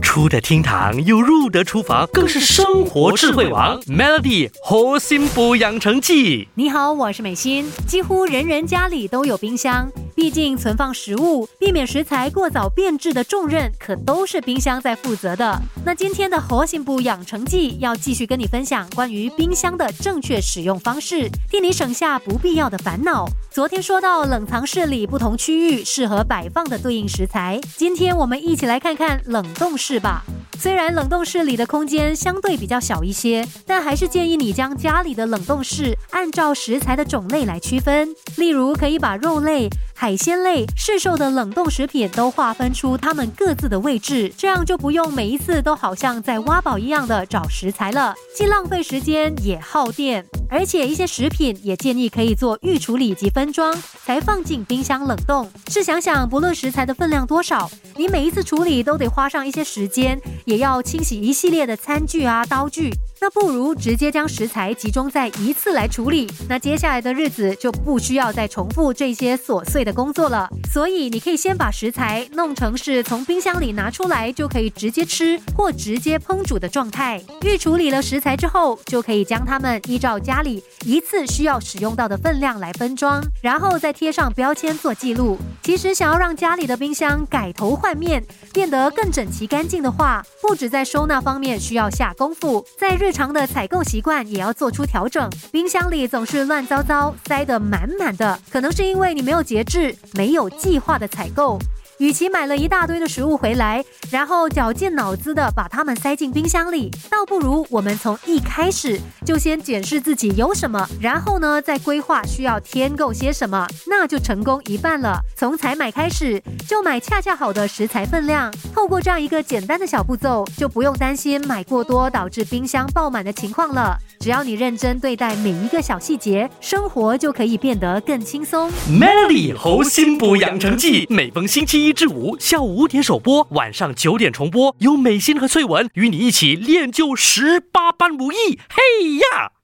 出得厅堂又入得厨房，更是生活智慧王。Melody 活心补养成记。你好，我是美心。几乎人人家里都有冰箱，毕竟存放食物、避免食材过早变质的重任，可都是冰箱在负责的。那今天的活心补养成记要继续跟你分享关于冰箱的正确使用方式，替你省下不必要的烦恼。昨天说到冷藏室里不同区域适合摆放的对应食材，今天我们一起来看看冷冻室吧。虽然冷冻室里的空间相对比较小一些，但还是建议你将家里的冷冻室按照食材的种类来区分。例如，可以把肉类、海鲜类、市售的冷冻食品都划分出它们各自的位置，这样就不用每一次都好像在挖宝一样的找食材了，既浪费时间也耗电。而且一些食品也建议可以做预处理及分装，才放进冰箱冷冻。试想想，不论食材的分量多少，你每一次处理都得花上一些时间，也要清洗一系列的餐具啊、刀具。那不如直接将食材集中在一次来处理，那接下来的日子就不需要再重复这些琐碎的工作了。所以你可以先把食材弄成是从冰箱里拿出来就可以直接吃或直接烹煮的状态。预处理了食材之后，就可以将它们依照家里一次需要使用到的分量来分装，然后再贴上标签做记录。其实想要让家里的冰箱改头换面，变得更整齐干净的话，不止在收纳方面需要下功夫，在日常的采购习惯也要做出调整。冰箱里总是乱糟糟，塞得满满的，可能是因为你没有节制、没有计划的采购。与其买了一大堆的食物回来，然后绞尽脑汁的把它们塞进冰箱里，倒不如我们从一开始就先检视自己有什么，然后呢再规划需要添购些什么，那就成功一半了。从采买开始就买恰恰好的食材分量，透过这样一个简单的小步骤，就不用担心买过多导致冰箱爆满的情况了。只要你认真对待每一个小细节，生活就可以变得更轻松。Melody 猴心补养成记，每逢星期一。一至五下午五点首播，晚上九点重播。有美心和翠文与你一起练就十八般武艺。嘿呀！